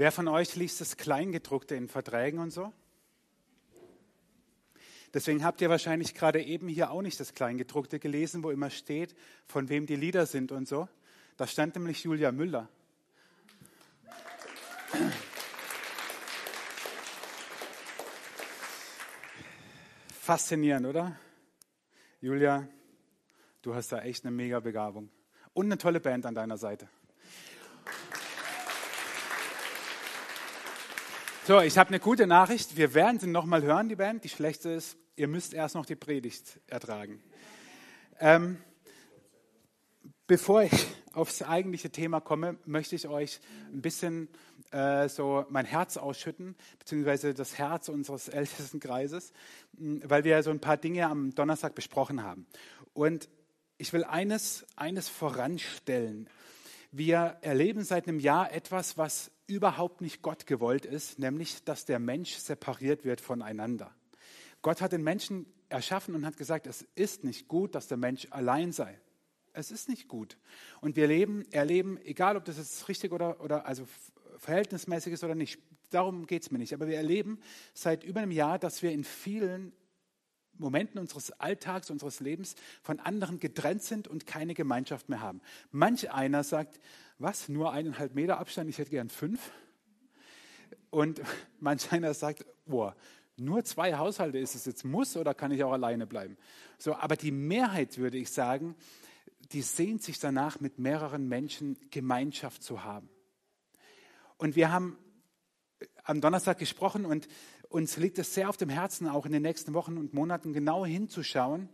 Wer von euch liest das Kleingedruckte in Verträgen und so? Deswegen habt ihr wahrscheinlich gerade eben hier auch nicht das Kleingedruckte gelesen, wo immer steht, von wem die Lieder sind und so. Da stand nämlich Julia Müller. Faszinierend, oder? Julia, du hast da echt eine mega Begabung. Und eine tolle Band an deiner Seite. So, ich habe eine gute Nachricht. Wir werden sie nochmal hören, die Band. Die schlechte ist, ihr müsst erst noch die Predigt ertragen. Ähm, bevor ich aufs eigentliche Thema komme, möchte ich euch ein bisschen äh, so mein Herz ausschütten, beziehungsweise das Herz unseres ältesten Kreises, weil wir so ein paar Dinge am Donnerstag besprochen haben. Und ich will eines, eines voranstellen. Wir erleben seit einem Jahr etwas, was überhaupt nicht Gott gewollt ist, nämlich dass der Mensch separiert wird voneinander. Gott hat den Menschen erschaffen und hat gesagt, es ist nicht gut, dass der Mensch allein sei. Es ist nicht gut. Und wir leben, erleben, egal ob das jetzt richtig oder, oder also verhältnismäßig ist oder nicht, darum geht es mir nicht. Aber wir erleben seit über einem Jahr, dass wir in vielen Momenten unseres Alltags, unseres Lebens von anderen getrennt sind und keine Gemeinschaft mehr haben. Manch einer sagt, was, nur eineinhalb Meter Abstand, ich hätte gern fünf. Und manch einer sagt, boah, nur zwei Haushalte ist es jetzt muss oder kann ich auch alleine bleiben? So, aber die Mehrheit würde ich sagen, die sehnt sich danach, mit mehreren Menschen Gemeinschaft zu haben. Und wir haben am Donnerstag gesprochen und uns liegt es sehr auf dem Herzen, auch in den nächsten Wochen und Monaten genau hinzuschauen,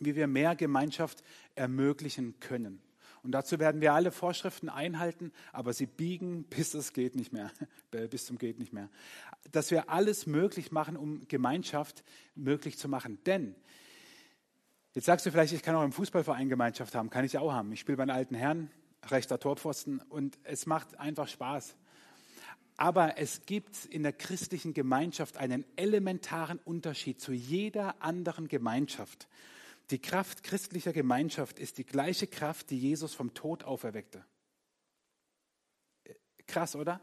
wie wir mehr Gemeinschaft ermöglichen können. Und dazu werden wir alle Vorschriften einhalten, aber sie biegen, bis es geht nicht mehr, bis zum geht nicht mehr. Dass wir alles möglich machen, um Gemeinschaft möglich zu machen. Denn, jetzt sagst du vielleicht, ich kann auch im Fußballverein Gemeinschaft haben, kann ich auch haben. Ich spiele bei den alten Herren, rechter Torpfosten und es macht einfach Spaß. Aber es gibt in der christlichen Gemeinschaft einen elementaren Unterschied zu jeder anderen Gemeinschaft. Die Kraft christlicher Gemeinschaft ist die gleiche Kraft, die Jesus vom Tod auferweckte. Krass, oder?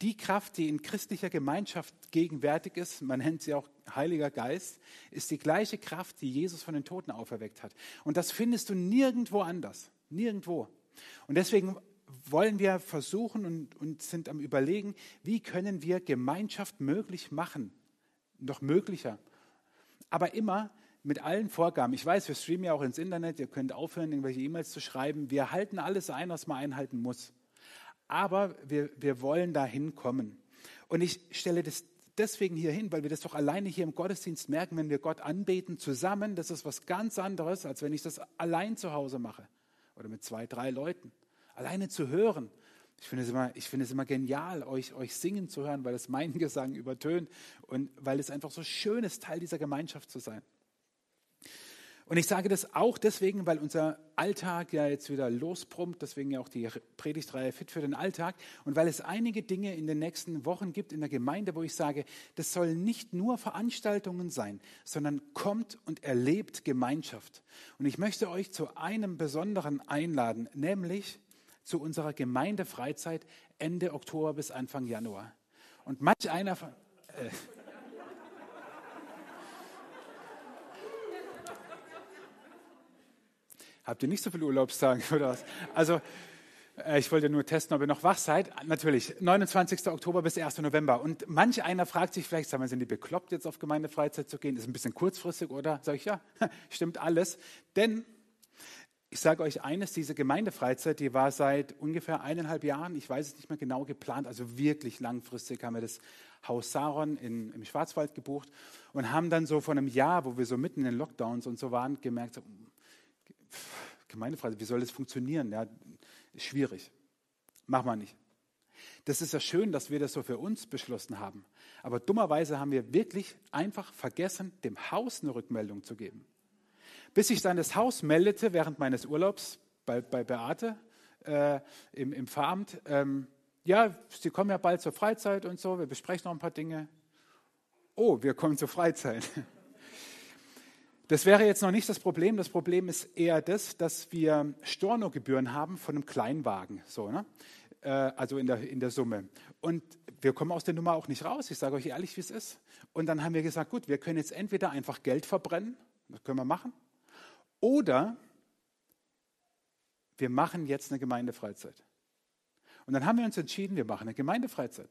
Die Kraft, die in christlicher Gemeinschaft gegenwärtig ist, man nennt sie auch Heiliger Geist, ist die gleiche Kraft, die Jesus von den Toten auferweckt hat. Und das findest du nirgendwo anders. Nirgendwo. Und deswegen wollen wir versuchen und, und sind am Überlegen, wie können wir Gemeinschaft möglich machen, noch möglicher. Aber immer mit allen Vorgaben. Ich weiß, wir streamen ja auch ins Internet, ihr könnt aufhören, irgendwelche E-Mails zu schreiben. Wir halten alles ein, was man einhalten muss. Aber wir, wir wollen da hinkommen. Und ich stelle das deswegen hier hin, weil wir das doch alleine hier im Gottesdienst merken, wenn wir Gott anbeten zusammen, das ist was ganz anderes, als wenn ich das allein zu Hause mache oder mit zwei, drei Leuten. Alleine zu hören. Ich finde es immer, ich finde es immer genial, euch, euch singen zu hören, weil es meinen Gesang übertönt und weil es einfach so schön ist, Teil dieser Gemeinschaft zu sein. Und ich sage das auch deswegen, weil unser Alltag ja jetzt wieder losbrummt, deswegen ja auch die Predigtreihe Fit für den Alltag und weil es einige Dinge in den nächsten Wochen gibt in der Gemeinde, wo ich sage, das sollen nicht nur Veranstaltungen sein, sondern kommt und erlebt Gemeinschaft. Und ich möchte euch zu einem besonderen einladen, nämlich zu unserer Gemeindefreizeit Ende Oktober bis Anfang Januar. Und manch einer von. Äh, Habt ihr nicht so viele Urlaubstage oder was? Also, äh, ich wollte nur testen, ob ihr noch wach seid. Natürlich, 29. Oktober bis 1. November. Und manch einer fragt sich vielleicht, sagen wir, sind die bekloppt, jetzt auf Gemeindefreizeit zu gehen? Ist ein bisschen kurzfristig, oder? Sag ich, ja, stimmt alles. Denn ich sage euch eines, diese Gemeindefreizeit, die war seit ungefähr eineinhalb Jahren, ich weiß es nicht mehr genau geplant, also wirklich langfristig haben wir das Haus Saron in, im Schwarzwald gebucht und haben dann so vor einem Jahr, wo wir so mitten in den Lockdowns und so waren, gemerkt, so, Gemeindefreizeit, wie soll das funktionieren? Ja, ist schwierig. Mach mal nicht. Das ist ja schön, dass wir das so für uns beschlossen haben. Aber dummerweise haben wir wirklich einfach vergessen, dem Haus eine Rückmeldung zu geben. Bis ich dann das Haus meldete während meines Urlaubs bei, bei Beate äh, im, im Pfarramt. Ähm, ja, Sie kommen ja bald zur Freizeit und so, wir besprechen noch ein paar Dinge. Oh, wir kommen zur Freizeit. Das wäre jetzt noch nicht das Problem. Das Problem ist eher das, dass wir Stornogebühren haben von einem Kleinwagen. So, ne? äh, also in der, in der Summe. Und wir kommen aus der Nummer auch nicht raus. Ich sage euch ehrlich, wie es ist. Und dann haben wir gesagt, gut, wir können jetzt entweder einfach Geld verbrennen, das können wir machen, oder wir machen jetzt eine Gemeindefreizeit. Und dann haben wir uns entschieden, wir machen eine Gemeindefreizeit.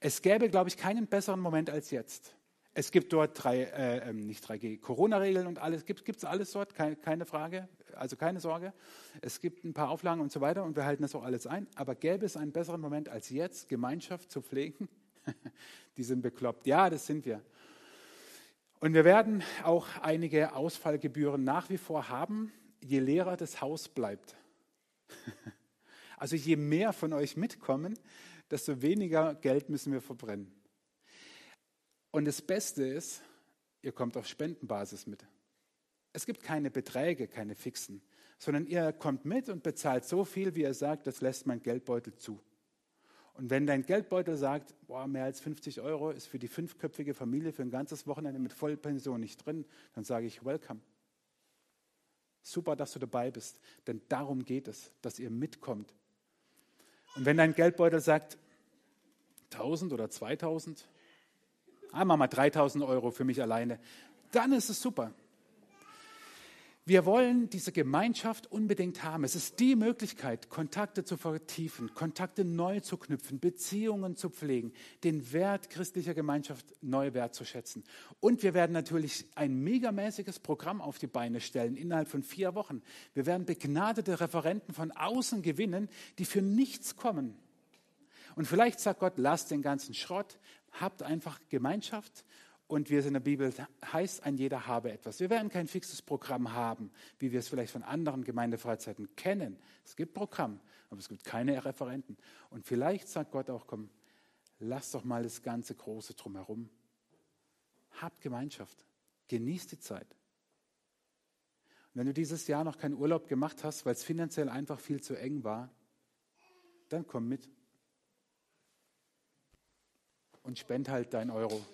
Es gäbe, glaube ich, keinen besseren Moment als jetzt. Es gibt dort drei, äh, ähm, nicht 3G, Corona-Regeln und alles, gibt es alles dort, keine, keine, Frage, also keine Sorge. Es gibt ein paar Auflagen und so weiter und wir halten das auch alles ein. Aber gäbe es einen besseren Moment als jetzt, Gemeinschaft zu pflegen? Die sind bekloppt. Ja, das sind wir. Und wir werden auch einige Ausfallgebühren nach wie vor haben, je leerer das Haus bleibt. Also je mehr von euch mitkommen, desto weniger Geld müssen wir verbrennen. Und das Beste ist, ihr kommt auf Spendenbasis mit. Es gibt keine Beträge, keine fixen, sondern ihr kommt mit und bezahlt so viel, wie ihr sagt, das lässt mein Geldbeutel zu. Und wenn dein Geldbeutel sagt, boah, mehr als 50 Euro ist für die fünfköpfige Familie für ein ganzes Wochenende mit Vollpension nicht drin, dann sage ich, welcome. Super, dass du dabei bist, denn darum geht es, dass ihr mitkommt. Und wenn dein Geldbeutel sagt, 1000 oder 2000, einmal mal 3000 Euro für mich alleine, dann ist es super. Wir wollen diese Gemeinschaft unbedingt haben. Es ist die Möglichkeit, Kontakte zu vertiefen, Kontakte neu zu knüpfen, Beziehungen zu pflegen, den Wert christlicher Gemeinschaft neu wertzuschätzen. Und wir werden natürlich ein megamäßiges Programm auf die Beine stellen innerhalb von vier Wochen. Wir werden begnadete Referenten von außen gewinnen, die für nichts kommen. Und vielleicht sagt Gott, lasst den ganzen Schrott, habt einfach Gemeinschaft und wie es in der Bibel heißt, ein jeder habe etwas. Wir werden kein fixes Programm haben, wie wir es vielleicht von anderen Gemeindefreizeiten kennen. Es gibt Programm, aber es gibt keine Referenten. Und vielleicht sagt Gott auch, komm, lass doch mal das ganze Große drumherum. Habt Gemeinschaft. Genießt die Zeit. Und wenn du dieses Jahr noch keinen Urlaub gemacht hast, weil es finanziell einfach viel zu eng war, dann komm mit und spend halt dein Euro.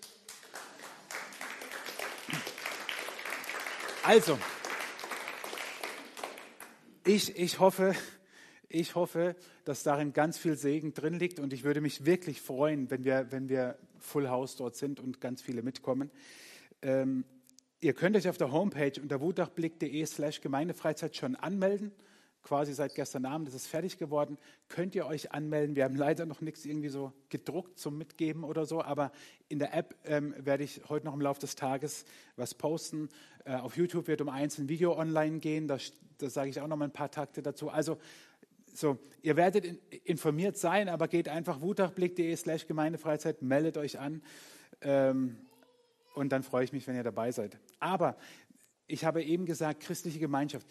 Also, ich, ich, hoffe, ich hoffe, dass darin ganz viel Segen drin liegt und ich würde mich wirklich freuen, wenn wir, wenn wir Full House dort sind und ganz viele mitkommen. Ähm, ihr könnt euch auf der Homepage unter wutachblick.de slash Gemeindefreizeit schon anmelden quasi seit gestern Abend ist es fertig geworden. Könnt ihr euch anmelden? Wir haben leider noch nichts irgendwie so gedruckt zum Mitgeben oder so, aber in der App ähm, werde ich heute noch im Laufe des Tages was posten. Äh, auf YouTube wird um eins ein Video online gehen, da, sage ich auch noch mal ein paar Takte dazu. Also so, ihr werdet in, informiert sein, aber geht einfach wutachblick.de slash Gemeindefreizeit, meldet euch an ähm, und dann freue ich mich, wenn ihr dabei seid. Aber ich habe eben gesagt, christliche Gemeinschaft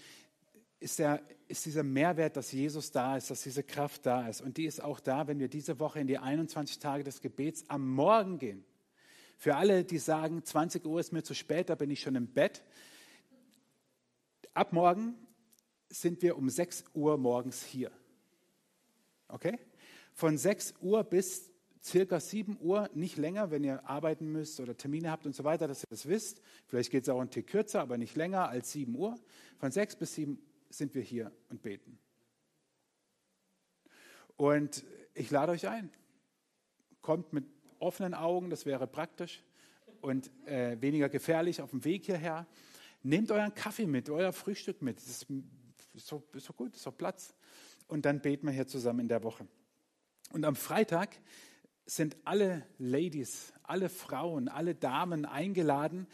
ist, der, ist dieser Mehrwert, dass Jesus da ist, dass diese Kraft da ist. Und die ist auch da, wenn wir diese Woche in die 21 Tage des Gebets am Morgen gehen. Für alle, die sagen, 20 Uhr ist mir zu spät, da bin ich schon im Bett. Ab morgen sind wir um 6 Uhr morgens hier. Okay? Von 6 Uhr bis circa 7 Uhr, nicht länger, wenn ihr arbeiten müsst oder Termine habt und so weiter, dass ihr das wisst. Vielleicht geht es auch ein Tick kürzer, aber nicht länger als 7 Uhr. Von 6 bis 7 Uhr sind wir hier und beten. Und ich lade euch ein. Kommt mit offenen Augen, das wäre praktisch und äh, weniger gefährlich auf dem Weg hierher. Nehmt euren Kaffee mit, euer Frühstück mit. Das ist so, so gut, so Platz. Und dann beten wir hier zusammen in der Woche. Und am Freitag sind alle Ladies, alle Frauen, alle Damen eingeladen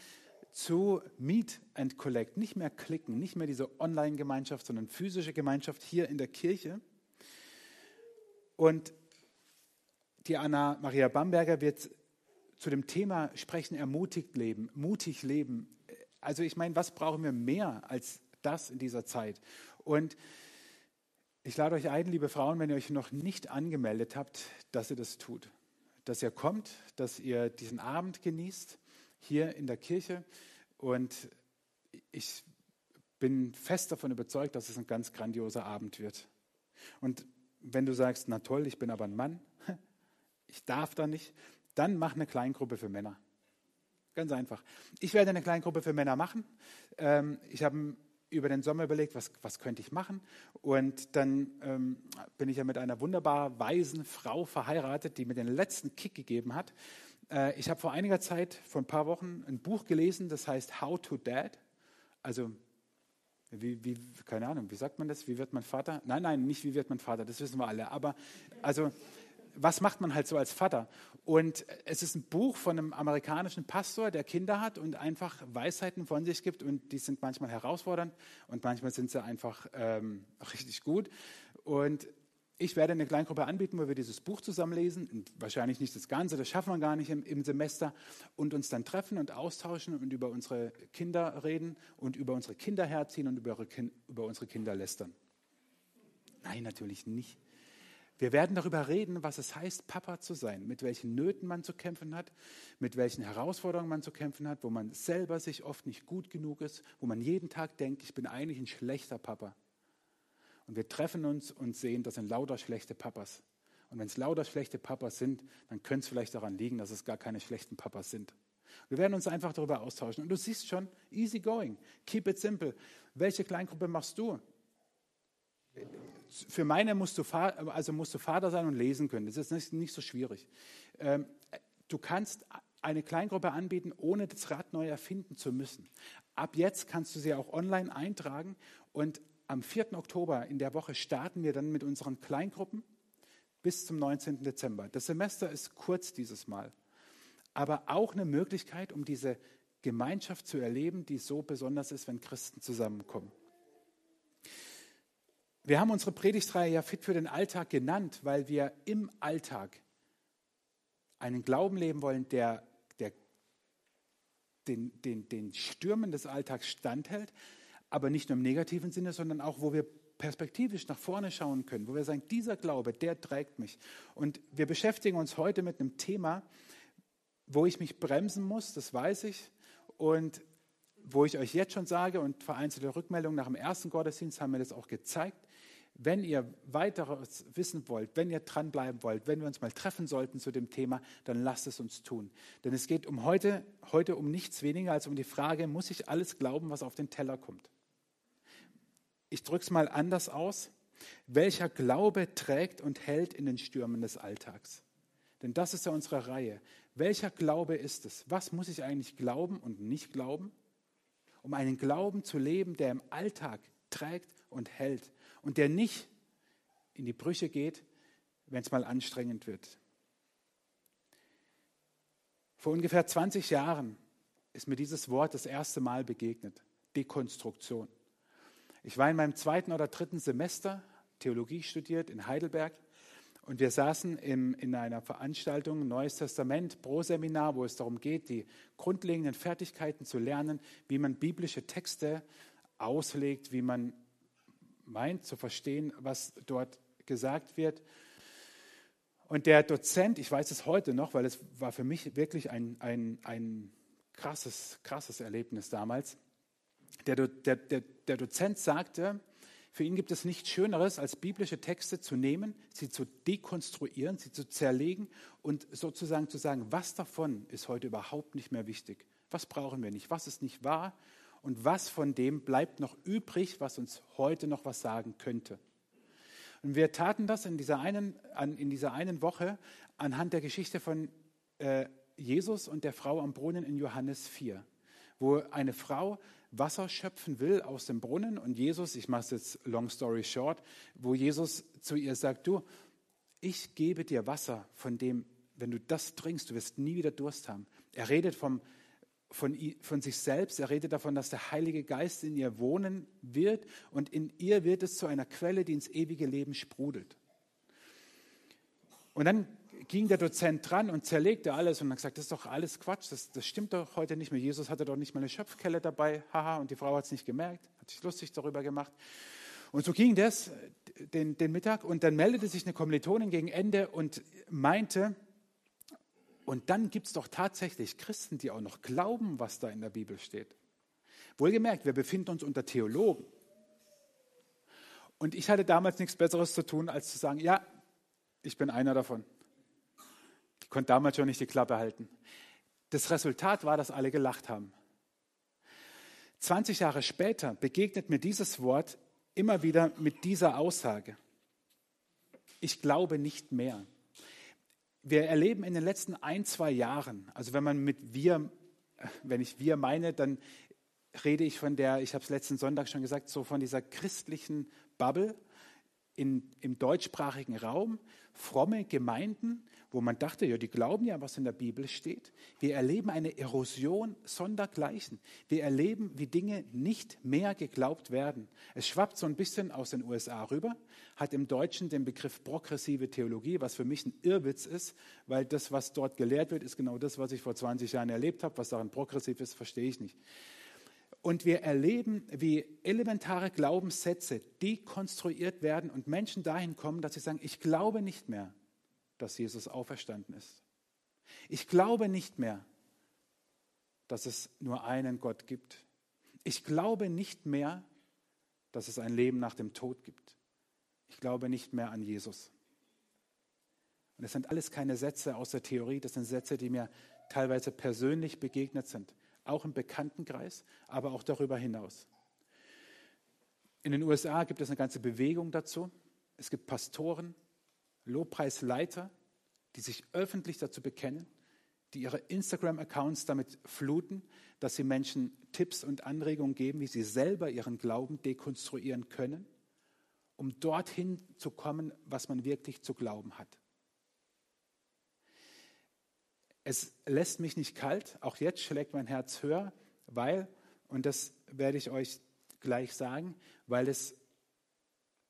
zu Meet and Collect. Nicht mehr klicken, nicht mehr diese Online-Gemeinschaft, sondern physische Gemeinschaft hier in der Kirche. Und die Anna Maria Bamberger wird zu dem Thema sprechen, ermutigt leben, mutig leben. Also ich meine, was brauchen wir mehr als das in dieser Zeit? Und ich lade euch ein, liebe Frauen, wenn ihr euch noch nicht angemeldet habt, dass ihr das tut. Dass ihr kommt, dass ihr diesen Abend genießt hier in der Kirche. Und ich bin fest davon überzeugt, dass es ein ganz grandioser Abend wird. Und wenn du sagst, na toll, ich bin aber ein Mann, ich darf da nicht, dann mach eine Kleingruppe für Männer. Ganz einfach. Ich werde eine Kleingruppe für Männer machen. Ähm, ich habe über den Sommer überlegt, was, was könnte ich machen. Und dann ähm, bin ich ja mit einer wunderbar weisen Frau verheiratet, die mir den letzten Kick gegeben hat. Äh, ich habe vor einiger Zeit, vor ein paar Wochen, ein Buch gelesen, das heißt How to Dad. Also, wie, wie, keine Ahnung, wie sagt man das? Wie wird man Vater? Nein, nein, nicht wie wird man Vater, das wissen wir alle. Aber, also, was macht man halt so als Vater? Und es ist ein Buch von einem amerikanischen Pastor, der Kinder hat und einfach Weisheiten von sich gibt. Und die sind manchmal herausfordernd und manchmal sind sie einfach ähm, richtig gut. Und ich werde eine Kleingruppe anbieten, wo wir dieses Buch zusammen lesen. Und wahrscheinlich nicht das Ganze, das schaffen wir gar nicht im, im, Semester. Und uns dann treffen und austauschen und über unsere Kinder reden und über unsere Kinder herziehen und über, über unsere Kinder lästern. Nein, natürlich nicht. Wir werden darüber reden, was es heißt, Papa zu sein, mit welchen Nöten man zu kämpfen hat, mit welchen Herausforderungen man zu kämpfen hat, wo man selber sich oft nicht gut genug ist, wo man jeden Tag denkt, ich bin eigentlich ein schlechter Papa. Und wir treffen uns und sehen, das sind lauter schlechte Papas. Und wenn es lauter schlechte Papas sind, dann könnte es vielleicht daran liegen, dass es gar keine schlechten Papas sind. Wir werden uns einfach darüber austauschen. Und du siehst schon, easy going, keep it simple. Welche Kleingruppe machst du? für meine musst du, also musst du Vater sein und lesen können. Das ist nicht, nicht so schwierig. Ähm, du kannst eine Kleingruppe anbieten, ohne das Rad neu erfinden zu müssen. Ab jetzt kannst du sie auch online eintragen und am 4. Oktober in der Woche starten wir dann mit unseren Kleingruppen bis zum 19. Dezember. Das Semester ist kurz dieses Mal, aber auch eine Möglichkeit, um diese Gemeinschaft zu erleben, die so besonders ist, wenn Christen zusammenkommen. Wir haben unsere Predigtreihe ja Fit für den Alltag genannt, weil wir im Alltag einen Glauben leben wollen, der, der den, den, den Stürmen des Alltags standhält, aber nicht nur im negativen Sinne, sondern auch, wo wir perspektivisch nach vorne schauen können, wo wir sagen, dieser Glaube, der trägt mich. Und wir beschäftigen uns heute mit einem Thema, wo ich mich bremsen muss, das weiß ich, und wo ich euch jetzt schon sage, und vereinzelte Rückmeldungen nach dem ersten Gottesdienst haben mir das auch gezeigt, wenn ihr weiteres wissen wollt, wenn ihr dranbleiben wollt, wenn wir uns mal treffen sollten zu dem Thema, dann lasst es uns tun. Denn es geht um heute, heute um nichts weniger als um die Frage, muss ich alles glauben, was auf den Teller kommt? Ich drücke es mal anders aus. Welcher Glaube trägt und hält in den Stürmen des Alltags? Denn das ist ja unsere Reihe. Welcher Glaube ist es? Was muss ich eigentlich glauben und nicht glauben? Um einen Glauben zu leben, der im Alltag trägt und hält und der nicht in die Brüche geht, wenn es mal anstrengend wird. Vor ungefähr 20 Jahren ist mir dieses Wort das erste Mal begegnet, Dekonstruktion. Ich war in meinem zweiten oder dritten Semester Theologie studiert in Heidelberg und wir saßen im, in einer Veranstaltung Neues Testament Pro Seminar, wo es darum geht, die grundlegenden Fertigkeiten zu lernen, wie man biblische Texte auslegt, wie man meint zu verstehen, was dort gesagt wird. Und der Dozent, ich weiß es heute noch, weil es war für mich wirklich ein, ein, ein krasses, krasses Erlebnis damals. Der, der, der, der Dozent sagte, für ihn gibt es nichts Schöneres, als biblische Texte zu nehmen, sie zu dekonstruieren, sie zu zerlegen und sozusagen zu sagen, was davon ist heute überhaupt nicht mehr wichtig. Was brauchen wir nicht? Was ist nicht wahr? und was von dem bleibt noch übrig, was uns heute noch was sagen könnte. Und wir taten das in dieser einen, in dieser einen Woche anhand der Geschichte von äh, Jesus und der Frau am Brunnen in Johannes 4, wo eine Frau Wasser schöpfen will aus dem Brunnen und Jesus, ich mache es jetzt long story short, wo Jesus zu ihr sagt, du, ich gebe dir Wasser, von dem, wenn du das trinkst, du wirst nie wieder Durst haben. Er redet vom von, von sich selbst. Er redet davon, dass der Heilige Geist in ihr wohnen wird und in ihr wird es zu einer Quelle, die ins ewige Leben sprudelt. Und dann ging der Dozent dran und zerlegte alles und hat gesagt, das ist doch alles Quatsch, das, das stimmt doch heute nicht mehr. Jesus hatte doch nicht mal eine Schöpfkelle dabei, haha, und die Frau hat es nicht gemerkt, hat sich lustig darüber gemacht. Und so ging das den, den Mittag und dann meldete sich eine Kommilitonin gegen Ende und meinte, und dann gibt es doch tatsächlich Christen, die auch noch glauben, was da in der Bibel steht. Wohlgemerkt, wir befinden uns unter Theologen. Und ich hatte damals nichts Besseres zu tun, als zu sagen, ja, ich bin einer davon. Ich konnte damals schon nicht die Klappe halten. Das Resultat war, dass alle gelacht haben. 20 Jahre später begegnet mir dieses Wort immer wieder mit dieser Aussage. Ich glaube nicht mehr. Wir erleben in den letzten ein, zwei Jahren, also wenn man mit wir, wenn ich wir meine, dann rede ich von der, ich habe es letzten Sonntag schon gesagt, so von dieser christlichen Bubble in, im deutschsprachigen Raum, fromme Gemeinden, wo man dachte, ja, die glauben ja, was in der Bibel steht. Wir erleben eine Erosion sondergleichen. Wir erleben, wie Dinge nicht mehr geglaubt werden. Es schwappt so ein bisschen aus den USA rüber, hat im Deutschen den Begriff progressive Theologie, was für mich ein Irrwitz ist, weil das, was dort gelehrt wird, ist genau das, was ich vor 20 Jahren erlebt habe. Was daran progressiv ist, verstehe ich nicht. Und wir erleben, wie elementare Glaubenssätze dekonstruiert werden und Menschen dahin kommen, dass sie sagen, ich glaube nicht mehr, dass Jesus auferstanden ist. Ich glaube nicht mehr, dass es nur einen Gott gibt. Ich glaube nicht mehr, dass es ein Leben nach dem Tod gibt. Ich glaube nicht mehr an Jesus. Und das sind alles keine Sätze aus der Theorie, das sind Sätze, die mir teilweise persönlich begegnet sind, auch im Bekanntenkreis, aber auch darüber hinaus. In den USA gibt es eine ganze Bewegung dazu. Es gibt Pastoren, Lobpreisleiter, die sich öffentlich dazu bekennen, die ihre Instagram-Accounts damit fluten, dass sie Menschen Tipps und Anregungen geben, wie sie selber ihren Glauben dekonstruieren können, um dorthin zu kommen, was man wirklich zu glauben hat. Es lässt mich nicht kalt, auch jetzt schlägt mein Herz höher, weil, und das werde ich euch gleich sagen, weil es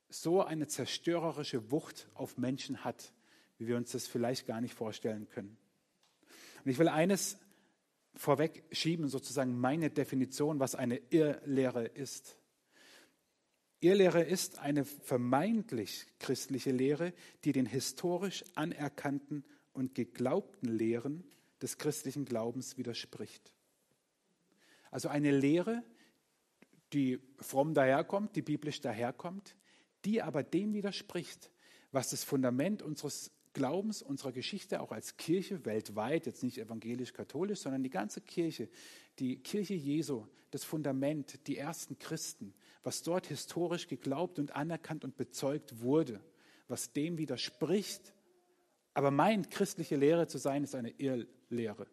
so eine zerstörerische Wucht auf Menschen hat, wie wir uns das vielleicht gar nicht vorstellen können. Und ich will eines vorweg schieben, sozusagen meine Definition, was eine Irrlehre ist. Irrlehre ist eine vermeintlich christliche Lehre, die den historisch anerkannten und geglaubten Lehren des christlichen Glaubens widerspricht. Also eine Lehre, die fromm daherkommt, die biblisch daherkommt, die aber dem widerspricht, was das Fundament unseres Glaubens, unserer Geschichte auch als Kirche weltweit, jetzt nicht evangelisch-katholisch, sondern die ganze Kirche, die Kirche Jesu, das Fundament, die ersten Christen, was dort historisch geglaubt und anerkannt und bezeugt wurde, was dem widerspricht, aber meint, christliche Lehre zu sein, ist eine Irrlehre.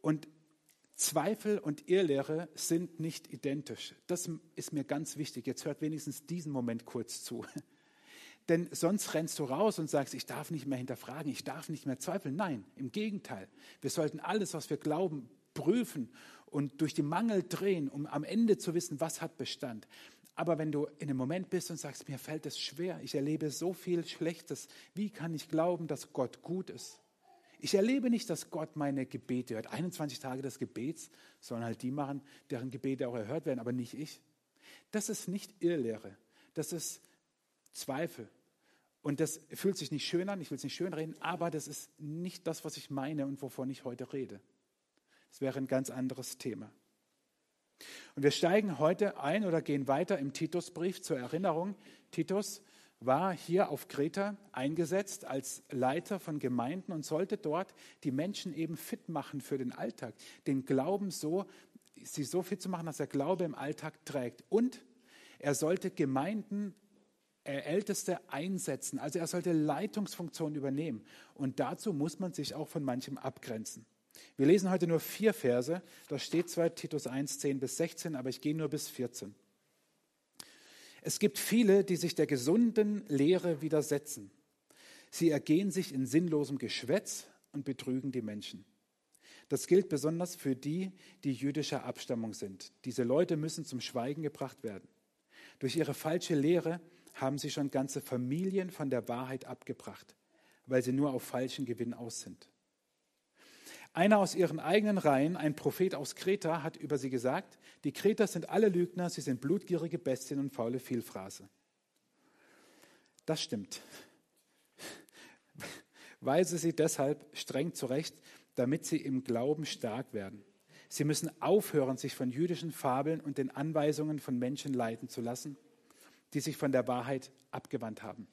Und Zweifel und Irrlehre sind nicht identisch. Das ist mir ganz wichtig. Jetzt hört wenigstens diesen Moment kurz zu. Denn sonst rennst du raus und sagst, ich darf nicht mehr hinterfragen, ich darf nicht mehr zweifeln. Nein, im Gegenteil. Wir sollten alles, was wir glauben, prüfen und durch die Mangel drehen, um am Ende zu wissen, was hat Bestand. Aber wenn du in einem Moment bist und sagst, mir fällt es schwer, ich erlebe so viel Schlechtes, wie kann ich glauben, dass Gott gut ist? Ich erlebe nicht, dass Gott meine Gebete hört. 21 Tage des Gebets sollen halt die machen, deren Gebete auch erhört werden, aber nicht ich. Das ist nicht Irrlehre. Das ist Zweifel. Und das fühlt sich nicht schön an, ich will es nicht schön reden, aber das ist nicht das, was ich meine und wovon ich heute rede. Das wäre ein ganz anderes Thema. Und wir steigen heute ein oder gehen weiter im Titusbrief zur Erinnerung. Titus war hier auf Kreta eingesetzt als Leiter von Gemeinden und sollte dort die Menschen eben fit machen für den Alltag, den Glauben so, sie so fit zu machen, dass der Glaube im Alltag trägt. Und er sollte Gemeinden äh, Älteste einsetzen, also er sollte Leitungsfunktionen übernehmen. Und dazu muss man sich auch von manchem abgrenzen. Wir lesen heute nur vier Verse, da steht zwar Titus 1, 10 bis 16, aber ich gehe nur bis 14. Es gibt viele, die sich der gesunden Lehre widersetzen. Sie ergehen sich in sinnlosem Geschwätz und betrügen die Menschen. Das gilt besonders für die, die jüdischer Abstammung sind. Diese Leute müssen zum Schweigen gebracht werden. Durch ihre falsche Lehre haben sie schon ganze Familien von der Wahrheit abgebracht, weil sie nur auf falschen Gewinn aus sind. Einer aus ihren eigenen Reihen, ein Prophet aus Kreta, hat über sie gesagt, die Kreter sind alle Lügner, sie sind blutgierige Bestien und faule Vielfraße. Das stimmt. Weise sie deshalb streng zurecht, damit sie im Glauben stark werden. Sie müssen aufhören, sich von jüdischen Fabeln und den Anweisungen von Menschen leiten zu lassen, die sich von der Wahrheit abgewandt haben.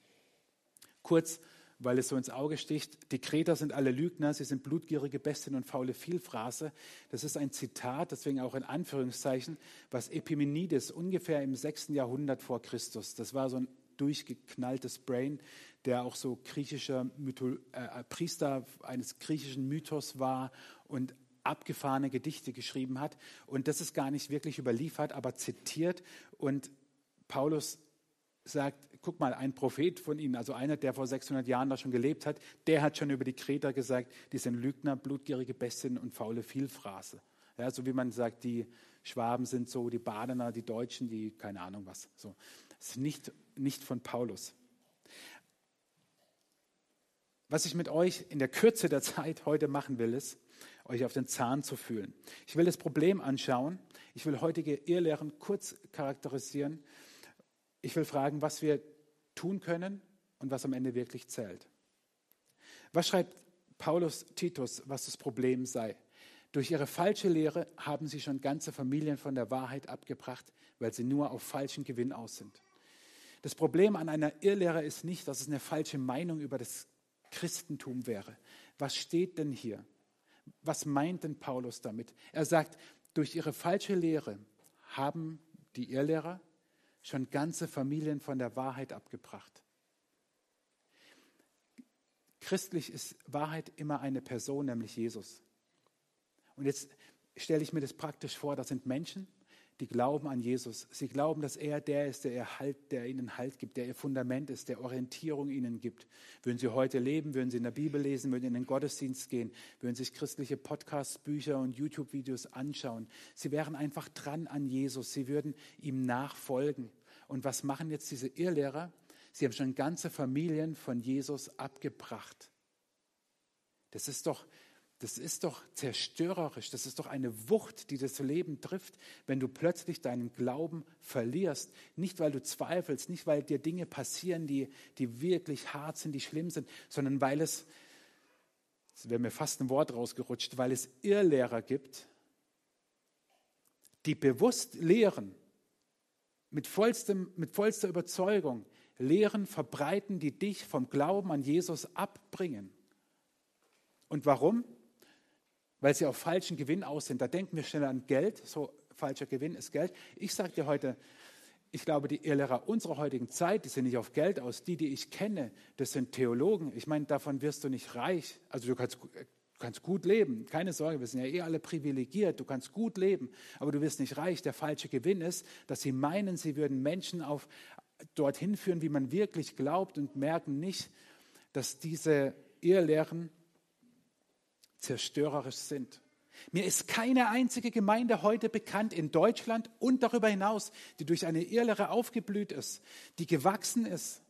Kurz, weil es so ins Auge sticht. Die Kreter sind alle Lügner, sie sind blutgierige Bestien und faule Vielfraße. Das ist ein Zitat, deswegen auch in Anführungszeichen, was Epimenides ungefähr im 6. Jahrhundert vor Christus, das war so ein durchgeknalltes Brain, der auch so griechischer Mytho äh, Priester eines griechischen Mythos war und abgefahrene Gedichte geschrieben hat. Und das ist gar nicht wirklich überliefert, aber zitiert. Und Paulus sagt, guck mal, ein Prophet von ihnen, also einer, der vor 600 Jahren da schon gelebt hat, der hat schon über die Kreter gesagt, die sind Lügner, blutgierige Bestien und faule Vielfraße. Ja, so wie man sagt, die Schwaben sind so, die Badener, die Deutschen, die keine Ahnung was. So. Das ist nicht, nicht von Paulus. Was ich mit euch in der Kürze der Zeit heute machen will, ist, euch auf den Zahn zu fühlen. Ich will das Problem anschauen. Ich will heutige Irrlehren kurz charakterisieren ich will fragen, was wir tun können und was am Ende wirklich zählt. Was schreibt Paulus Titus, was das Problem sei? Durch ihre falsche Lehre haben sie schon ganze Familien von der Wahrheit abgebracht, weil sie nur auf falschen Gewinn aus sind. Das Problem an einer Irrlehre ist nicht, dass es eine falsche Meinung über das Christentum wäre. Was steht denn hier? Was meint denn Paulus damit? Er sagt, durch ihre falsche Lehre haben die Irrlehrer schon ganze Familien von der Wahrheit abgebracht. Christlich ist Wahrheit immer eine Person, nämlich Jesus. Und jetzt stelle ich mir das praktisch vor, das sind Menschen, die glauben an Jesus. Sie glauben, dass er der ist, der, halt, der ihnen Halt gibt, der ihr Fundament ist, der Orientierung ihnen gibt. Würden sie heute leben, würden sie in der Bibel lesen, würden in den Gottesdienst gehen, würden sich christliche Podcasts, Bücher und YouTube-Videos anschauen. Sie wären einfach dran an Jesus. Sie würden ihm nachfolgen. Und was machen jetzt diese Irrlehrer? Sie haben schon ganze Familien von Jesus abgebracht. Das ist doch das ist doch zerstörerisch, das ist doch eine Wucht, die das Leben trifft, wenn du plötzlich deinen Glauben verlierst. Nicht, weil du zweifelst, nicht, weil dir Dinge passieren, die, die wirklich hart sind, die schlimm sind, sondern weil es, es wäre mir fast ein Wort rausgerutscht, weil es Irrlehrer gibt, die bewusst lehren, mit, vollstem, mit vollster Überzeugung, Lehren verbreiten, die dich vom Glauben an Jesus abbringen. Und warum? Weil sie auf falschen Gewinn aus sind. Da denken wir schnell an Geld, so falscher Gewinn ist Geld. Ich sage dir heute, ich glaube, die Irrlehrer unserer heutigen Zeit, die sind nicht auf Geld aus. Die, die ich kenne, das sind Theologen. Ich meine, davon wirst du nicht reich. Also du kannst, kannst gut leben. Keine Sorge, wir sind ja eh alle privilegiert. Du kannst gut leben, aber du wirst nicht reich. Der falsche Gewinn ist, dass sie meinen, sie würden Menschen auf, dorthin führen, wie man wirklich glaubt und merken nicht, dass diese Irrlehren zerstörerisch sind. Mir ist keine einzige Gemeinde heute bekannt in Deutschland und darüber hinaus, die durch eine Irrlehre aufgeblüht ist, die gewachsen ist,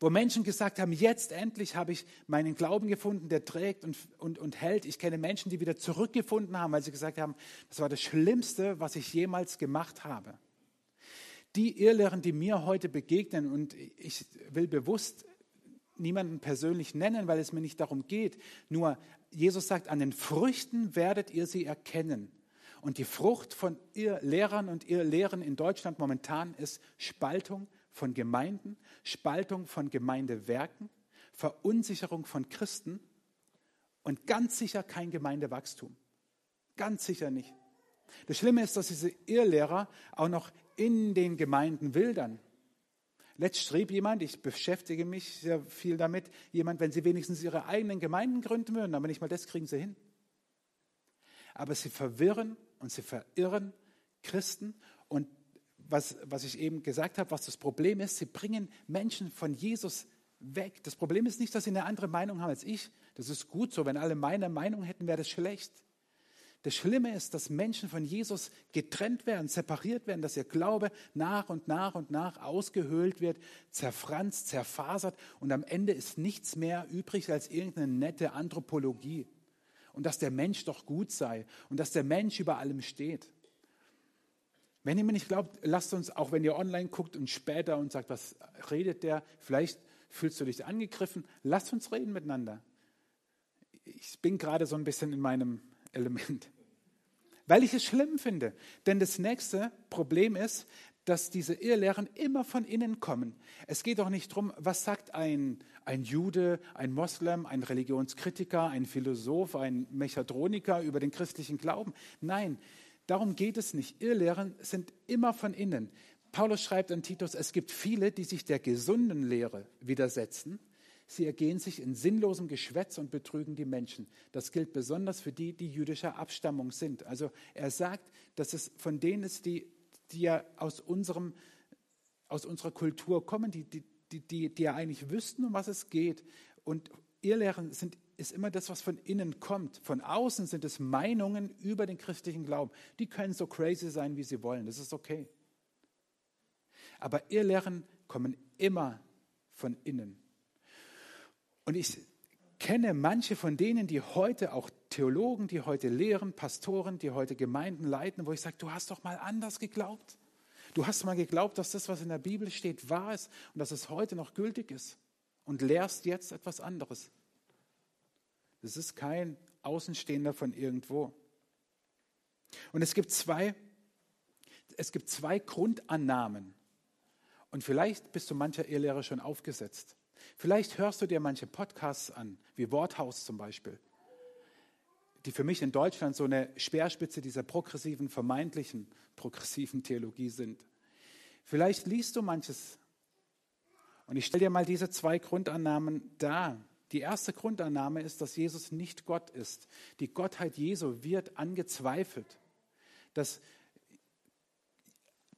wo Menschen gesagt haben, jetzt endlich habe ich meinen Glauben gefunden, der trägt und, und, und hält. Ich kenne Menschen, die wieder zurückgefunden haben, weil sie gesagt haben, das war das Schlimmste, was ich jemals gemacht habe. Die Irrlehren, die mir heute begegnen, und ich will bewusst niemanden persönlich nennen, weil es mir nicht darum geht. Nur Jesus sagt, an den Früchten werdet ihr sie erkennen. Und die Frucht von ihr Lehrern und ihr Lehren in Deutschland momentan ist Spaltung von Gemeinden, Spaltung von Gemeindewerken, Verunsicherung von Christen und ganz sicher kein Gemeindewachstum. Ganz sicher nicht. Das Schlimme ist, dass diese Irrlehrer auch noch in den Gemeinden wildern. Letzt schrieb jemand, ich beschäftige mich sehr viel damit, jemand, wenn sie wenigstens ihre eigenen Gemeinden gründen würden, aber nicht mal das kriegen sie hin. Aber sie verwirren und sie verirren Christen und was, was ich eben gesagt habe, was das Problem ist, sie bringen Menschen von Jesus weg. Das Problem ist nicht, dass sie eine andere Meinung haben als ich. Das ist gut so. Wenn alle meine Meinung hätten, wäre das schlecht. Das Schlimme ist, dass Menschen von Jesus getrennt werden, separiert werden, dass ihr Glaube nach und nach und nach ausgehöhlt wird, zerfranst, zerfasert und am Ende ist nichts mehr übrig als irgendeine nette Anthropologie. Und dass der Mensch doch gut sei und dass der Mensch über allem steht. Wenn ihr mir nicht glaubt, lasst uns, auch wenn ihr online guckt und später und sagt, was redet der, vielleicht fühlst du dich angegriffen, lasst uns reden miteinander. Ich bin gerade so ein bisschen in meinem Element weil ich es schlimm finde. Denn das nächste Problem ist, dass diese Irrlehren immer von innen kommen. Es geht doch nicht darum, was sagt ein, ein Jude, ein Moslem, ein Religionskritiker, ein Philosoph, ein Mechatroniker über den christlichen Glauben. Nein, darum geht es nicht. Irrlehren sind immer von innen. Paulus schreibt an Titus, es gibt viele, die sich der gesunden Lehre widersetzen. Sie ergehen sich in sinnlosem Geschwätz und betrügen die Menschen. Das gilt besonders für die, die jüdischer Abstammung sind. Also er sagt, dass es von denen ist, die, die ja aus, unserem, aus unserer Kultur kommen, die, die, die, die ja eigentlich wüssten, um was es geht. Und Irrlehren sind, ist immer das, was von innen kommt. Von außen sind es Meinungen über den christlichen Glauben. Die können so crazy sein, wie sie wollen. Das ist okay. Aber Irrlehren kommen immer von innen. Und ich kenne manche von denen, die heute auch Theologen, die heute lehren, Pastoren, die heute Gemeinden leiten, wo ich sage, du hast doch mal anders geglaubt. Du hast mal geglaubt, dass das, was in der Bibel steht, wahr ist und dass es heute noch gültig ist und lehrst jetzt etwas anderes. Das ist kein Außenstehender von irgendwo. Und es gibt zwei, es gibt zwei Grundannahmen. Und vielleicht bist du mancher Ehelehrer schon aufgesetzt. Vielleicht hörst du dir manche Podcasts an, wie Worthaus zum Beispiel, die für mich in Deutschland so eine Speerspitze dieser progressiven, vermeintlichen progressiven Theologie sind. Vielleicht liest du manches. Und ich stelle dir mal diese zwei Grundannahmen dar. Die erste Grundannahme ist, dass Jesus nicht Gott ist. Die Gottheit Jesu wird angezweifelt. Dass,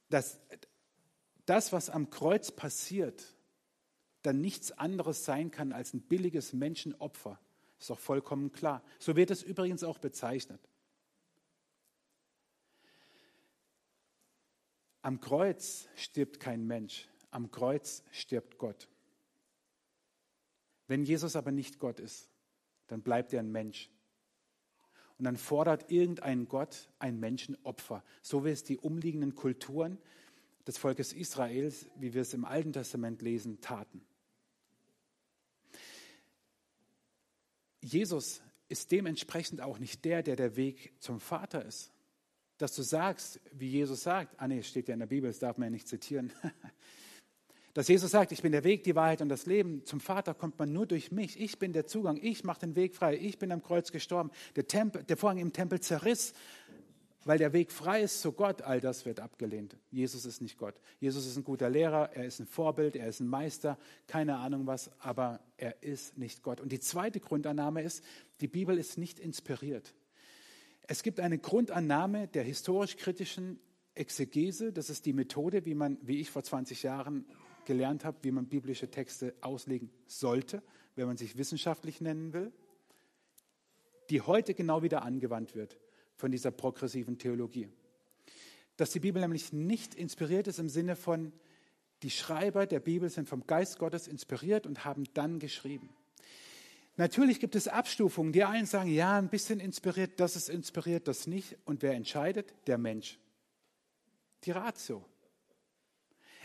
dass das, was am Kreuz passiert, dann nichts anderes sein kann als ein billiges Menschenopfer. Ist doch vollkommen klar. So wird es übrigens auch bezeichnet. Am Kreuz stirbt kein Mensch, am Kreuz stirbt Gott. Wenn Jesus aber nicht Gott ist, dann bleibt er ein Mensch. Und dann fordert irgendein Gott ein Menschenopfer, so wie es die umliegenden Kulturen des Volkes Israels, wie wir es im Alten Testament lesen, taten. Jesus ist dementsprechend auch nicht der, der der Weg zum Vater ist. Dass du sagst, wie Jesus sagt, ah nee, steht ja in der Bibel, das darf man ja nicht zitieren. Dass Jesus sagt, ich bin der Weg, die Wahrheit und das Leben. Zum Vater kommt man nur durch mich. Ich bin der Zugang. Ich mache den Weg frei. Ich bin am Kreuz gestorben. Der, Tempel, der Vorhang im Tempel zerriss, weil der Weg frei ist zu Gott. All das wird abgelehnt. Jesus ist nicht Gott. Jesus ist ein guter Lehrer. Er ist ein Vorbild. Er ist ein Meister. Keine Ahnung was, aber er ist nicht Gott. Und die zweite Grundannahme ist, die Bibel ist nicht inspiriert. Es gibt eine Grundannahme der historisch-kritischen Exegese. Das ist die Methode, wie man, wie ich vor 20 Jahren gelernt habe, wie man biblische Texte auslegen sollte, wenn man sich wissenschaftlich nennen will, die heute genau wieder angewandt wird von dieser progressiven Theologie. Dass die Bibel nämlich nicht inspiriert ist im Sinne von, die Schreiber der Bibel sind vom Geist Gottes inspiriert und haben dann geschrieben. Natürlich gibt es Abstufungen. Die einen sagen, ja, ein bisschen inspiriert, das ist inspiriert, das nicht. Und wer entscheidet? Der Mensch. Die Ratio.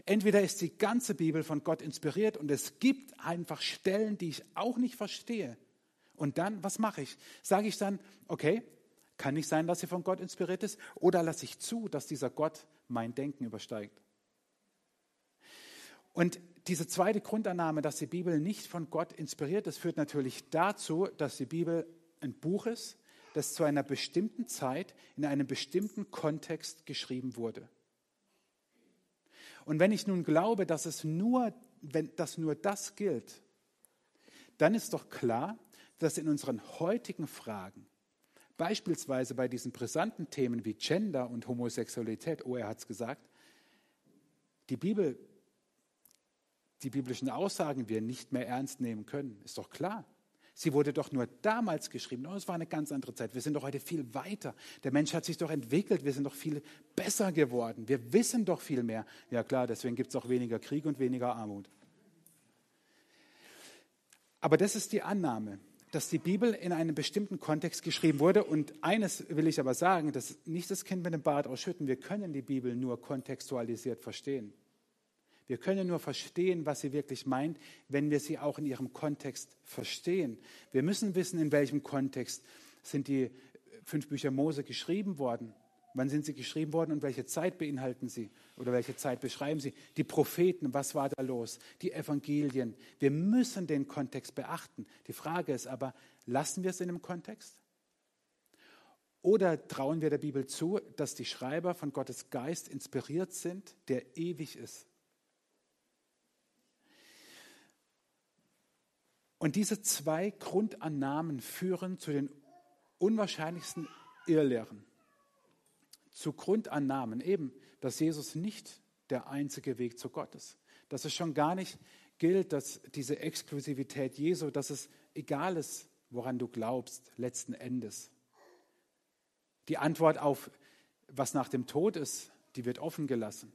Entweder ist die ganze Bibel von Gott inspiriert und es gibt einfach Stellen, die ich auch nicht verstehe. Und dann, was mache ich? Sage ich dann, okay, kann nicht sein, dass sie von Gott inspiriert ist, oder lasse ich zu, dass dieser Gott mein Denken übersteigt? Und diese zweite Grundannahme, dass die Bibel nicht von Gott inspiriert ist, führt natürlich dazu, dass die Bibel ein Buch ist, das zu einer bestimmten Zeit in einem bestimmten Kontext geschrieben wurde. Und wenn ich nun glaube, dass es nur, wenn dass nur das gilt, dann ist doch klar, dass in unseren heutigen Fragen, beispielsweise bei diesen brisanten Themen wie Gender und Homosexualität, oh, er hat es gesagt, die Bibel die biblischen Aussagen wir nicht mehr ernst nehmen können. Ist doch klar. Sie wurde doch nur damals geschrieben. Oh, es war eine ganz andere Zeit. Wir sind doch heute viel weiter. Der Mensch hat sich doch entwickelt. Wir sind doch viel besser geworden. Wir wissen doch viel mehr. Ja klar, deswegen gibt es auch weniger Krieg und weniger Armut. Aber das ist die Annahme, dass die Bibel in einem bestimmten Kontext geschrieben wurde. Und eines will ich aber sagen, dass nicht das Kind mit dem Bart ausschütten. Wir können die Bibel nur kontextualisiert verstehen. Wir können nur verstehen, was sie wirklich meint, wenn wir sie auch in ihrem Kontext verstehen. Wir müssen wissen, in welchem Kontext sind die fünf Bücher Mose geschrieben worden. Wann sind sie geschrieben worden und welche Zeit beinhalten sie oder welche Zeit beschreiben sie? Die Propheten, was war da los? Die Evangelien. Wir müssen den Kontext beachten. Die Frage ist aber, lassen wir es in dem Kontext? Oder trauen wir der Bibel zu, dass die Schreiber von Gottes Geist inspiriert sind, der ewig ist? Und diese zwei Grundannahmen führen zu den unwahrscheinlichsten Irrlehren zu Grundannahmen, eben, dass Jesus nicht der einzige Weg zu Gott ist. Dass es schon gar nicht gilt, dass diese Exklusivität Jesu, dass es egal ist, woran du glaubst, letzten Endes. Die Antwort auf, was nach dem Tod ist, die wird offen gelassen.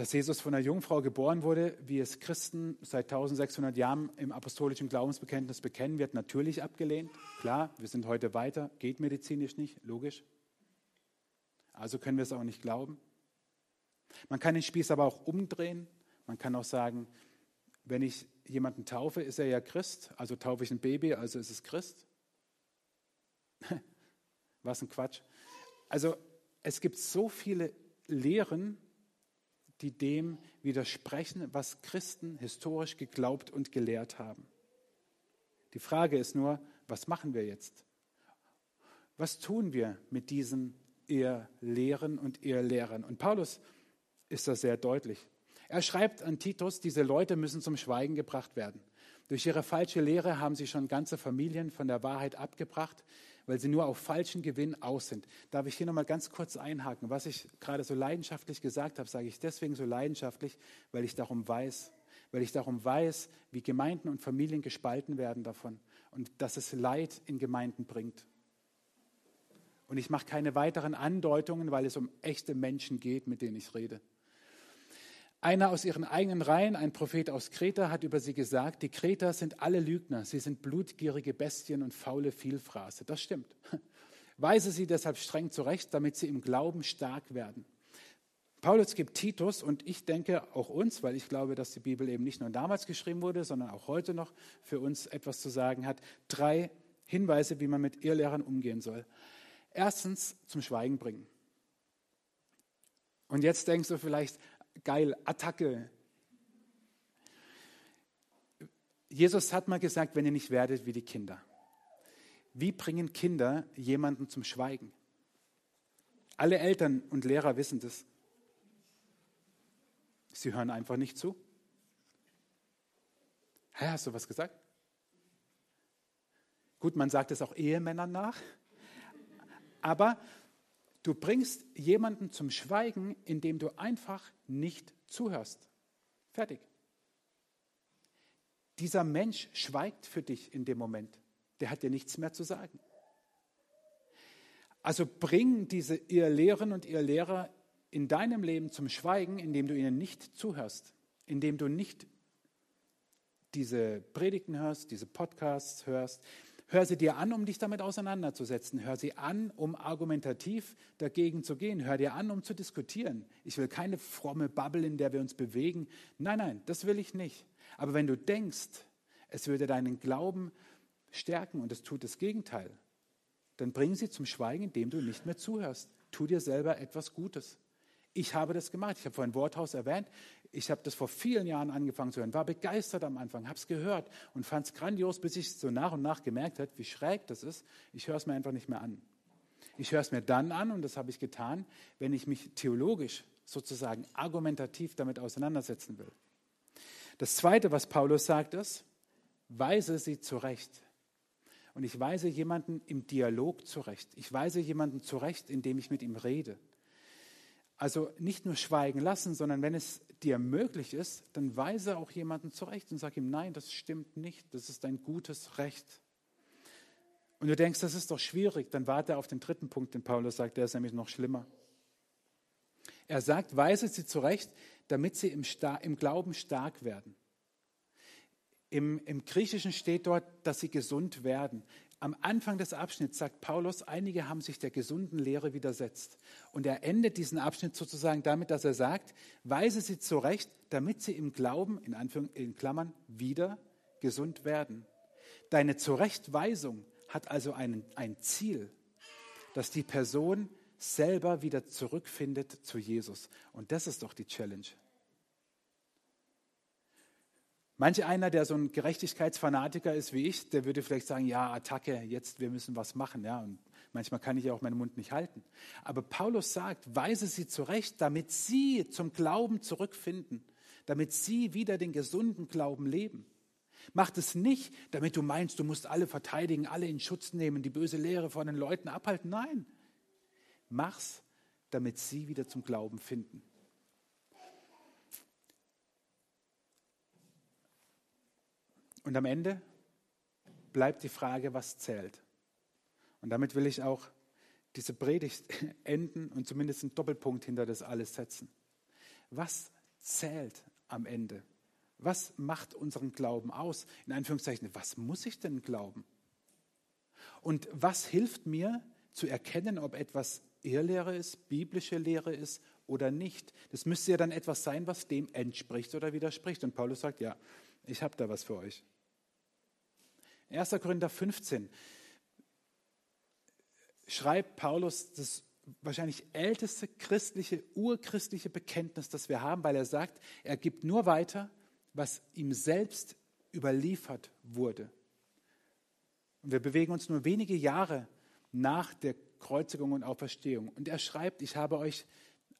Dass Jesus von einer Jungfrau geboren wurde, wie es Christen seit 1600 Jahren im apostolischen Glaubensbekenntnis bekennen, wird natürlich abgelehnt. Klar, wir sind heute weiter, geht medizinisch nicht, logisch. Also können wir es auch nicht glauben. Man kann den Spieß aber auch umdrehen. Man kann auch sagen, wenn ich jemanden taufe, ist er ja Christ. Also taufe ich ein Baby, also ist es Christ. Was ein Quatsch. Also es gibt so viele Lehren, die dem widersprechen, was Christen historisch geglaubt und gelehrt haben. Die Frage ist nur, was machen wir jetzt? Was tun wir mit diesen Ehrlehren und Ehrlehrern? Und Paulus ist das sehr deutlich. Er schreibt an Titus, diese Leute müssen zum Schweigen gebracht werden. Durch ihre falsche Lehre haben sie schon ganze Familien von der Wahrheit abgebracht weil sie nur auf falschen Gewinn aus sind. Darf ich hier nochmal ganz kurz einhaken? Was ich gerade so leidenschaftlich gesagt habe, sage ich deswegen so leidenschaftlich, weil ich darum weiß, weil ich darum weiß, wie Gemeinden und Familien gespalten werden davon und dass es Leid in Gemeinden bringt. Und ich mache keine weiteren Andeutungen, weil es um echte Menschen geht, mit denen ich rede. Einer aus ihren eigenen Reihen, ein Prophet aus Kreta, hat über sie gesagt, die Kreter sind alle Lügner, sie sind blutgierige Bestien und faule Vielfraße. Das stimmt. Weise sie deshalb streng zurecht, damit sie im Glauben stark werden. Paulus gibt Titus und ich denke auch uns, weil ich glaube, dass die Bibel eben nicht nur damals geschrieben wurde, sondern auch heute noch für uns etwas zu sagen hat, drei Hinweise, wie man mit Irrlehrern umgehen soll. Erstens zum Schweigen bringen. Und jetzt denkst du vielleicht, geil, Attacke. Jesus hat mal gesagt, wenn ihr nicht werdet wie die Kinder. Wie bringen Kinder jemanden zum Schweigen? Alle Eltern und Lehrer wissen das. Sie hören einfach nicht zu. Hä, hast du was gesagt? Gut, man sagt es auch Ehemännern nach. Aber Du bringst jemanden zum Schweigen, indem du einfach nicht zuhörst. Fertig. Dieser Mensch schweigt für dich in dem Moment. Der hat dir nichts mehr zu sagen. Also bring diese ihr Lehren und ihr Lehrer in deinem Leben zum Schweigen, indem du ihnen nicht zuhörst, indem du nicht diese Predigten hörst, diese Podcasts hörst, Hör sie dir an, um dich damit auseinanderzusetzen. Hör sie an, um argumentativ dagegen zu gehen. Hör dir an, um zu diskutieren. Ich will keine fromme Bubble, in der wir uns bewegen. Nein, nein, das will ich nicht. Aber wenn du denkst, es würde deinen Glauben stärken und es tut das Gegenteil, dann bring sie zum Schweigen, indem du nicht mehr zuhörst. Tu dir selber etwas Gutes. Ich habe das gemacht. Ich habe vorhin Worthaus erwähnt. Ich habe das vor vielen Jahren angefangen zu hören, war begeistert am Anfang, habe es gehört und fand es grandios, bis ich so nach und nach gemerkt habe, wie schräg das ist. Ich höre es mir einfach nicht mehr an. Ich höre es mir dann an, und das habe ich getan, wenn ich mich theologisch sozusagen argumentativ damit auseinandersetzen will. Das Zweite, was Paulus sagt, ist, weise sie zurecht. Und ich weise jemanden im Dialog zurecht. Ich weise jemanden zurecht, indem ich mit ihm rede. Also nicht nur schweigen lassen, sondern wenn es dir möglich ist, dann weise auch jemanden zurecht und sag ihm, nein, das stimmt nicht, das ist dein gutes Recht. Und du denkst, das ist doch schwierig, dann warte auf den dritten Punkt, den Paulus sagt, der ist nämlich noch schlimmer. Er sagt, weise sie zurecht, damit sie im, im Glauben stark werden. Im, Im Griechischen steht dort, dass sie gesund werden. Am Anfang des Abschnitts sagt Paulus, einige haben sich der gesunden Lehre widersetzt. Und er endet diesen Abschnitt sozusagen damit, dass er sagt, weise sie zurecht, damit sie im Glauben, in, Anführung, in Klammern, wieder gesund werden. Deine Zurechtweisung hat also ein, ein Ziel. dass die Person selber wieder zurückfindet zu Jesus. Und das ist doch die Challenge. Manche einer, der so ein Gerechtigkeitsfanatiker ist wie ich, der würde vielleicht sagen, ja, Attacke, jetzt, wir müssen was machen. Ja, und manchmal kann ich ja auch meinen Mund nicht halten. Aber Paulus sagt, weise sie zurecht, damit sie zum Glauben zurückfinden, damit sie wieder den gesunden Glauben leben. Macht es nicht, damit du meinst, du musst alle verteidigen, alle in Schutz nehmen, die böse Lehre von den Leuten abhalten. Nein, mach's, damit sie wieder zum Glauben finden. Und am Ende bleibt die Frage, was zählt. Und damit will ich auch diese Predigt enden und zumindest einen Doppelpunkt hinter das alles setzen. Was zählt am Ende? Was macht unseren Glauben aus? In Anführungszeichen, was muss ich denn glauben? Und was hilft mir zu erkennen, ob etwas Irrlehre ist, biblische Lehre ist oder nicht? Das müsste ja dann etwas sein, was dem entspricht oder widerspricht. Und Paulus sagt, ja, ich habe da was für euch. 1. Korinther 15 schreibt Paulus das wahrscheinlich älteste christliche, urchristliche Bekenntnis, das wir haben, weil er sagt, er gibt nur weiter, was ihm selbst überliefert wurde. Und wir bewegen uns nur wenige Jahre nach der Kreuzigung und Auferstehung. Und er schreibt, ich habe euch,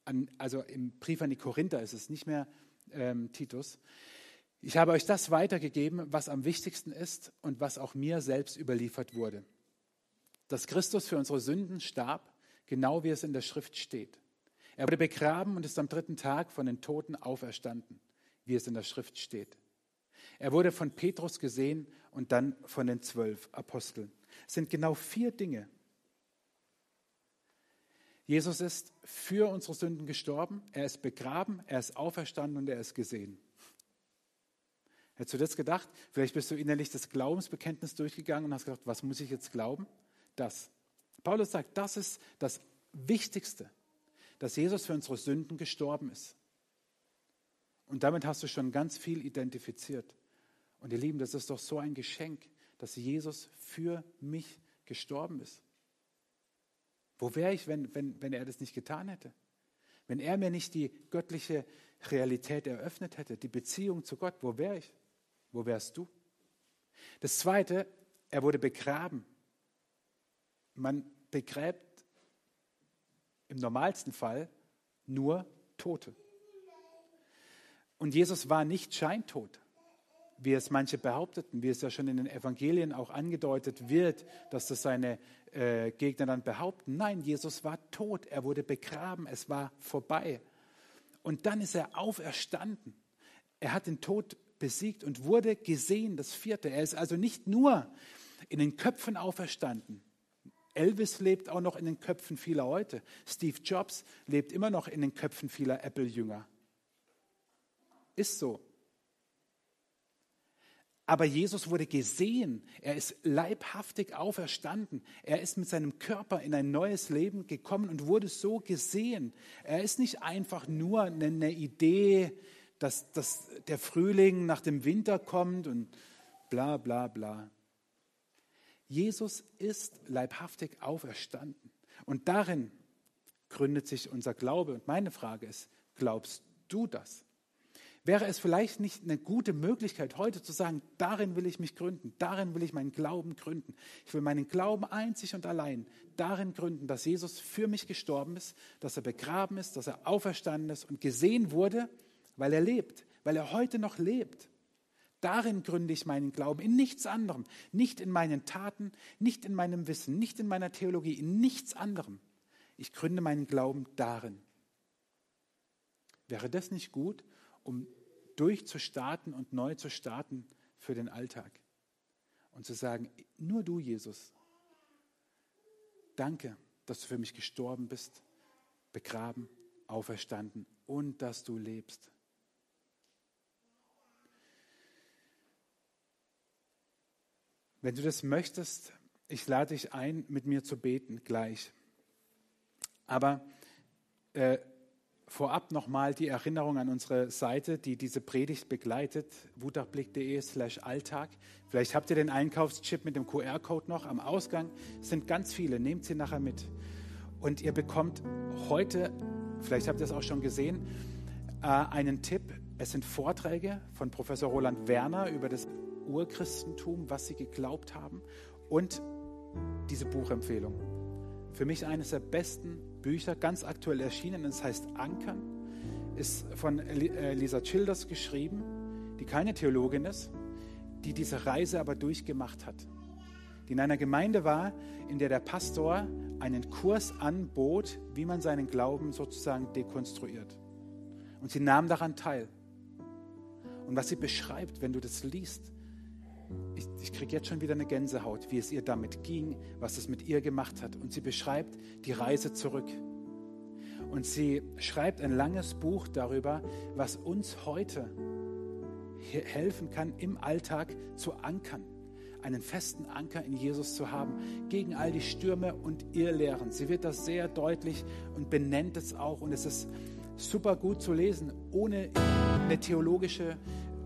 an, also im Brief an die Korinther ist es nicht mehr ähm, Titus, ich habe euch das weitergegeben, was am wichtigsten ist und was auch mir selbst überliefert wurde. Dass Christus für unsere Sünden starb, genau wie es in der Schrift steht. Er wurde begraben und ist am dritten Tag von den Toten auferstanden, wie es in der Schrift steht. Er wurde von Petrus gesehen und dann von den zwölf Aposteln. Es sind genau vier Dinge. Jesus ist für unsere Sünden gestorben, er ist begraben, er ist auferstanden und er ist gesehen. Hättest du das gedacht? Vielleicht bist du innerlich das Glaubensbekenntnis durchgegangen und hast gedacht, was muss ich jetzt glauben? Das. Paulus sagt, das ist das Wichtigste, dass Jesus für unsere Sünden gestorben ist. Und damit hast du schon ganz viel identifiziert. Und ihr Lieben, das ist doch so ein Geschenk, dass Jesus für mich gestorben ist. Wo wäre ich, wenn, wenn, wenn er das nicht getan hätte? Wenn er mir nicht die göttliche Realität eröffnet hätte, die Beziehung zu Gott, wo wäre ich? Wo wärst du? Das Zweite, er wurde begraben. Man begräbt im normalsten Fall nur Tote. Und Jesus war nicht scheintot, wie es manche behaupteten, wie es ja schon in den Evangelien auch angedeutet wird, dass das seine äh, Gegner dann behaupten. Nein, Jesus war tot, er wurde begraben, es war vorbei. Und dann ist er auferstanden. Er hat den Tod besiegt und wurde gesehen, das vierte. Er ist also nicht nur in den Köpfen auferstanden. Elvis lebt auch noch in den Köpfen vieler heute. Steve Jobs lebt immer noch in den Köpfen vieler Apple-Jünger. Ist so. Aber Jesus wurde gesehen. Er ist leibhaftig auferstanden. Er ist mit seinem Körper in ein neues Leben gekommen und wurde so gesehen. Er ist nicht einfach nur eine Idee, dass, dass der Frühling nach dem Winter kommt und bla bla bla. Jesus ist leibhaftig auferstanden. Und darin gründet sich unser Glaube. Und meine Frage ist, glaubst du das? Wäre es vielleicht nicht eine gute Möglichkeit, heute zu sagen, darin will ich mich gründen, darin will ich meinen Glauben gründen. Ich will meinen Glauben einzig und allein darin gründen, dass Jesus für mich gestorben ist, dass er begraben ist, dass er auferstanden ist und gesehen wurde weil er lebt, weil er heute noch lebt. Darin gründe ich meinen Glauben, in nichts anderem, nicht in meinen Taten, nicht in meinem Wissen, nicht in meiner Theologie, in nichts anderem. Ich gründe meinen Glauben darin. Wäre das nicht gut, um durchzustarten und neu zu starten für den Alltag? Und zu sagen, nur du, Jesus, danke, dass du für mich gestorben bist, begraben, auferstanden und dass du lebst. Wenn du das möchtest, ich lade dich ein, mit mir zu beten gleich. Aber äh, vorab nochmal die Erinnerung an unsere Seite, die diese Predigt begleitet, wutachblick.de slash Alltag. Vielleicht habt ihr den Einkaufschip mit dem QR-Code noch. Am Ausgang Es sind ganz viele. Nehmt sie nachher mit. Und ihr bekommt heute, vielleicht habt ihr es auch schon gesehen, äh, einen Tipp. Es sind Vorträge von Professor Roland Werner über das Urchristentum, was sie geglaubt haben und diese Buchempfehlung. Für mich eines der besten Bücher, ganz aktuell erschienen. Es heißt Ankern, ist von äh, Lisa Childers geschrieben, die keine Theologin ist, die diese Reise aber durchgemacht hat. Die in einer Gemeinde war, in der der Pastor einen Kurs anbot, wie man seinen Glauben sozusagen dekonstruiert. Und sie nahm daran teil. Und was sie beschreibt, wenn du das liest, ich, ich kriege jetzt schon wieder eine Gänsehaut, wie es ihr damit ging, was es mit ihr gemacht hat. Und sie beschreibt die Reise zurück. Und sie schreibt ein langes Buch darüber, was uns heute helfen kann, im Alltag zu ankern, einen festen Anker in Jesus zu haben, gegen all die Stürme und Irrlehren. Sie wird das sehr deutlich und benennt es auch. Und es ist super gut zu lesen, ohne eine theologische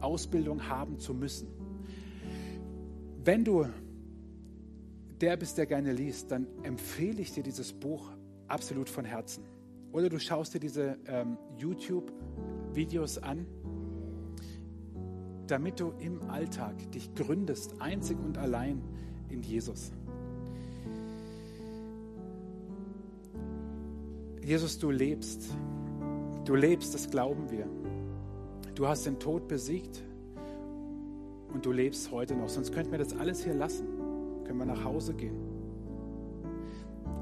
Ausbildung haben zu müssen. Wenn du der bist, der gerne liest, dann empfehle ich dir dieses Buch absolut von Herzen. Oder du schaust dir diese ähm, YouTube-Videos an, damit du im Alltag dich gründest, einzig und allein in Jesus. Jesus, du lebst. Du lebst, das glauben wir. Du hast den Tod besiegt und du lebst heute noch. Sonst könnten wir das alles hier lassen. Können wir nach Hause gehen.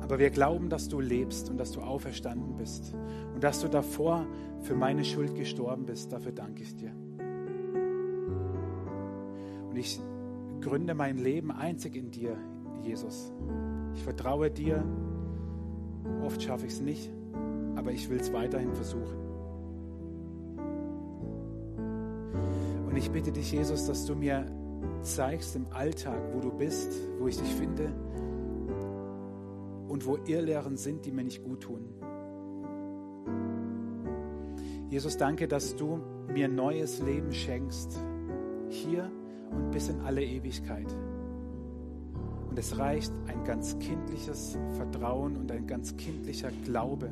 Aber wir glauben, dass du lebst und dass du auferstanden bist und dass du davor für meine Schuld gestorben bist. Dafür danke ich dir. Und ich gründe mein Leben einzig in dir, Jesus. Ich vertraue dir. Oft schaffe ich es nicht, aber ich will es weiterhin versuchen. Und ich bitte dich, Jesus, dass du mir zeigst im Alltag, wo du bist, wo ich dich finde und wo Irrlehren sind, die mir nicht gut tun. Jesus, danke, dass du mir neues Leben schenkst, hier und bis in alle Ewigkeit. Und es reicht ein ganz kindliches Vertrauen und ein ganz kindlicher Glaube.